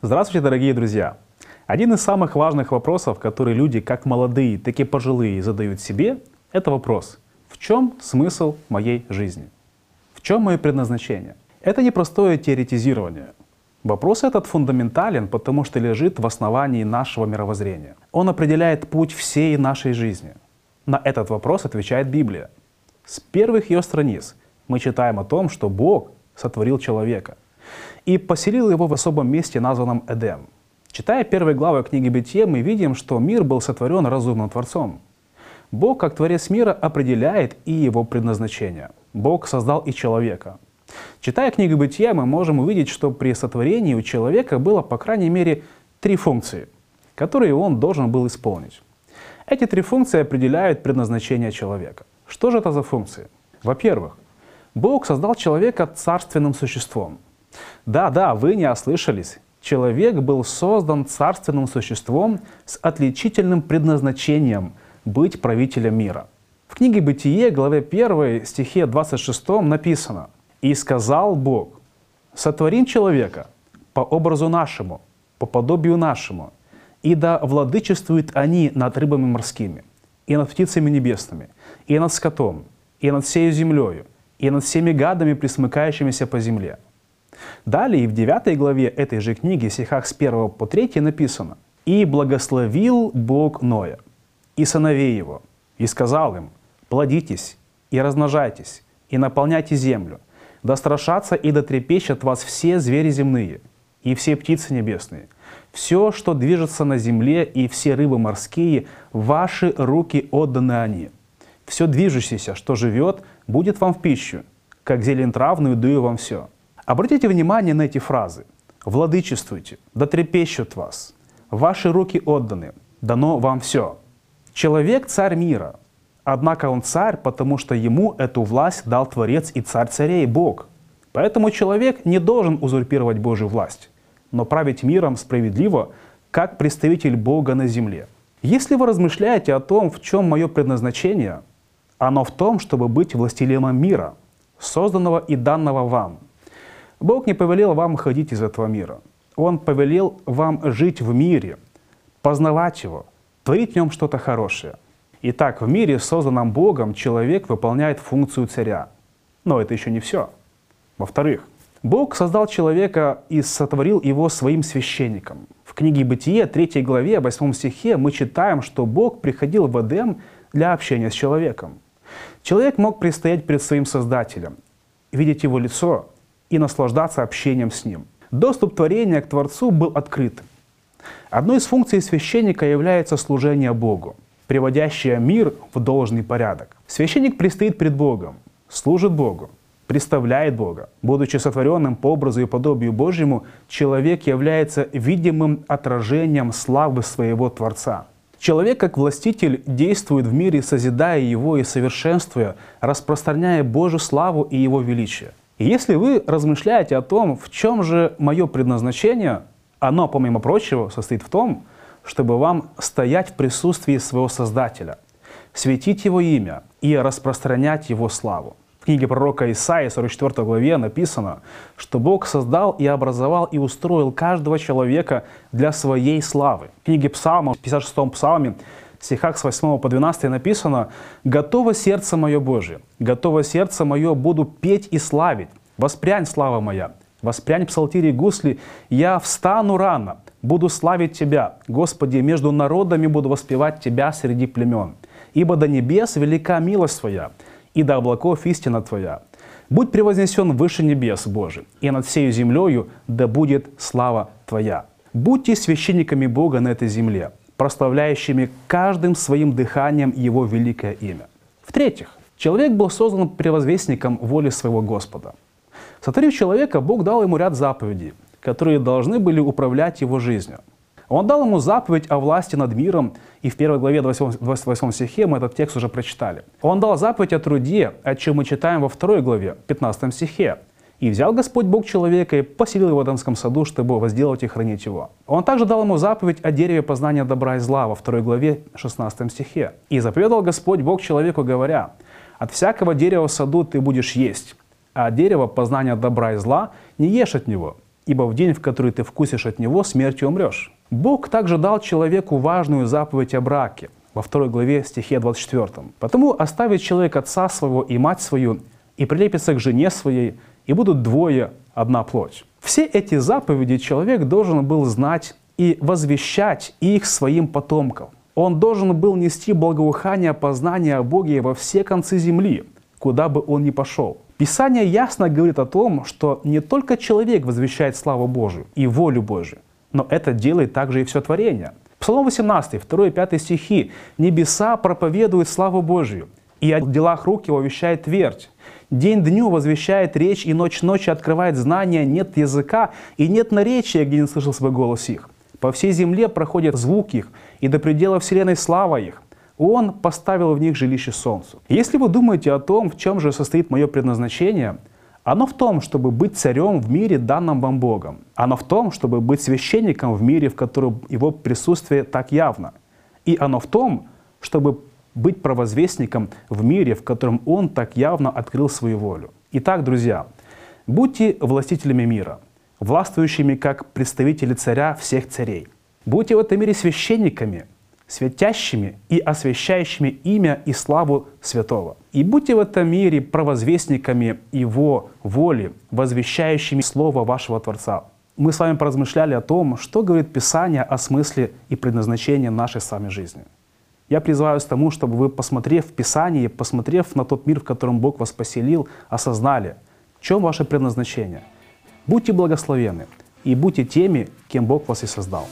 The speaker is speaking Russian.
Здравствуйте, дорогие друзья! Один из самых важных вопросов, которые люди, как молодые, так и пожилые, задают себе, это вопрос «В чем смысл моей жизни? В чем мое предназначение?» Это не простое теоретизирование. Вопрос этот фундаментален, потому что лежит в основании нашего мировоззрения. Он определяет путь всей нашей жизни. На этот вопрос отвечает Библия. С первых ее страниц мы читаем о том, что Бог сотворил человека и поселил его в особом месте, названном Эдем. Читая первые главы книги Бытия, мы видим, что мир был сотворен разумным Творцом. Бог, как Творец мира, определяет и его предназначение. Бог создал и человека. Читая книгу Бытия, мы можем увидеть, что при сотворении у человека было, по крайней мере, три функции, которые он должен был исполнить. Эти три функции определяют предназначение человека. Что же это за функции? Во-первых, Бог создал человека царственным существом. Да, да, вы не ослышались. Человек был создан царственным существом с отличительным предназначением быть правителем мира. В книге «Бытие», главе 1, стихе 26 написано «И сказал Бог, сотворим человека по образу нашему, по подобию нашему, и да владычествуют они над рыбами морскими, и над птицами небесными, и над скотом, и над всей землею, и над всеми гадами, присмыкающимися по земле». Далее в 9 главе этой же книги, стихах с 1 по 3 написано «И благословил Бог Ноя и сыновей его, и сказал им, плодитесь и размножайтесь, и наполняйте землю, да страшатся и дотрепещут вас все звери земные, и все птицы небесные, все, что движется на земле, и все рыбы морские, ваши руки отданы они. Все движущееся, что живет, будет вам в пищу, как зелень травную дую вам все. Обратите внимание на эти фразы. «Владычествуйте, да трепещут вас, ваши руки отданы, дано вам все». Человек – царь мира, однако он царь, потому что ему эту власть дал Творец и царь царей, Бог. Поэтому человек не должен узурпировать Божью власть, но править миром справедливо, как представитель Бога на земле. Если вы размышляете о том, в чем мое предназначение, оно в том, чтобы быть властелином мира, созданного и данного вам. Бог не повелел вам ходить из этого мира. Он повелел вам жить в мире, познавать его – творить в нем что-то хорошее. Итак, в мире, созданном Богом, человек выполняет функцию царя. Но это еще не все. Во-вторых, Бог создал человека и сотворил его своим священником. В книге Бытие, 3 главе, 8 стихе мы читаем, что Бог приходил в Эдем для общения с человеком. Человек мог предстоять перед своим Создателем, видеть его лицо и наслаждаться общением с ним. Доступ творения к Творцу был открыт. Одной из функций священника является служение Богу, приводящее мир в должный порядок. Священник предстоит пред Богом, служит Богу, представляет Бога. Будучи сотворенным по образу и подобию Божьему, человек является видимым отражением славы своего Творца. Человек, как властитель, действует в мире, созидая его и совершенствуя, распространяя Божью славу и Его величие. И если вы размышляете о том, в чем же мое предназначение, оно, помимо прочего, состоит в том, чтобы вам стоять в присутствии своего Создателя, светить Его имя и распространять Его славу. В книге пророка Исаии, 44 главе, написано, что Бог создал и образовал и устроил каждого человека для своей славы. В книге Псалма, в 56 псалме, в стихах с 8 по 12 написано «Готово сердце мое Божие, готово сердце мое буду петь и славить, воспрянь слава моя, Воспрянь псалтири гусли, я встану рано, буду славить Тебя, Господи, между народами буду воспевать Тебя среди племен. Ибо до небес велика милость Твоя, и до облаков истина Твоя. Будь превознесен выше небес, Божий, и над всей землею да будет слава Твоя. Будьте священниками Бога на этой земле, прославляющими каждым своим дыханием Его великое имя. В-третьих, человек был создан превозвестником воли своего Господа – Сотворив человека, Бог дал ему ряд заповедей, которые должны были управлять его жизнью. Он дал ему заповедь о власти над миром, и в первой главе 28, 28 стихе мы этот текст уже прочитали. Он дал заповедь о труде, о чем мы читаем во второй главе, 15 стихе. «И взял Господь Бог человека и поселил его в Эдемском саду, чтобы возделать и хранить его». Он также дал ему заповедь о дереве познания добра и зла во второй главе 16 стихе. «И заповедал Господь Бог человеку, говоря, «От всякого дерева в саду ты будешь есть, а дерево познания добра и зла не ешь от него, ибо в день, в который ты вкусишь от него, смертью умрешь. Бог также дал человеку важную заповедь о браке во второй главе стихе 24. «Потому оставит человек отца своего и мать свою, и прилепится к жене своей, и будут двое одна плоть». Все эти заповеди человек должен был знать и возвещать их своим потомкам. Он должен был нести благоухание познания о Боге во все концы земли, куда бы он ни пошел. Писание ясно говорит о том, что не только человек возвещает славу Божию и волю Божию, но это делает также и все творение. Псалом 18, 2 и 5 стихи. «Небеса проповедуют славу Божию, и о делах рук его вещает твердь. День дню возвещает речь, и ночь ночи открывает знания, нет языка, и нет наречия, где не слышал свой голос их. По всей земле проходит звук их, и до предела вселенной слава их. Он поставил в них жилище солнцу. Если вы думаете о том, в чем же состоит мое предназначение, оно в том, чтобы быть царем в мире, данном вам Богом. Оно в том, чтобы быть священником в мире, в котором его присутствие так явно. И оно в том, чтобы быть провозвестником в мире, в котором Он так явно открыл свою волю. Итак, друзья, будьте властителями мира – властвующими как представители царя всех царей. Будьте в этом мире священниками, светящими и освящающими имя и славу святого. И будьте в этом мире провозвестниками Его воли, возвещающими Слово вашего Творца. Мы с вами поразмышляли о том, что говорит Писание о смысле и предназначении нашей с вами жизни. Я призываю к тому, чтобы вы, посмотрев в Писание, посмотрев на тот мир, в котором Бог вас поселил, осознали, в чем ваше предназначение – Будьте благословенны и будьте теми, кем Бог вас и создал.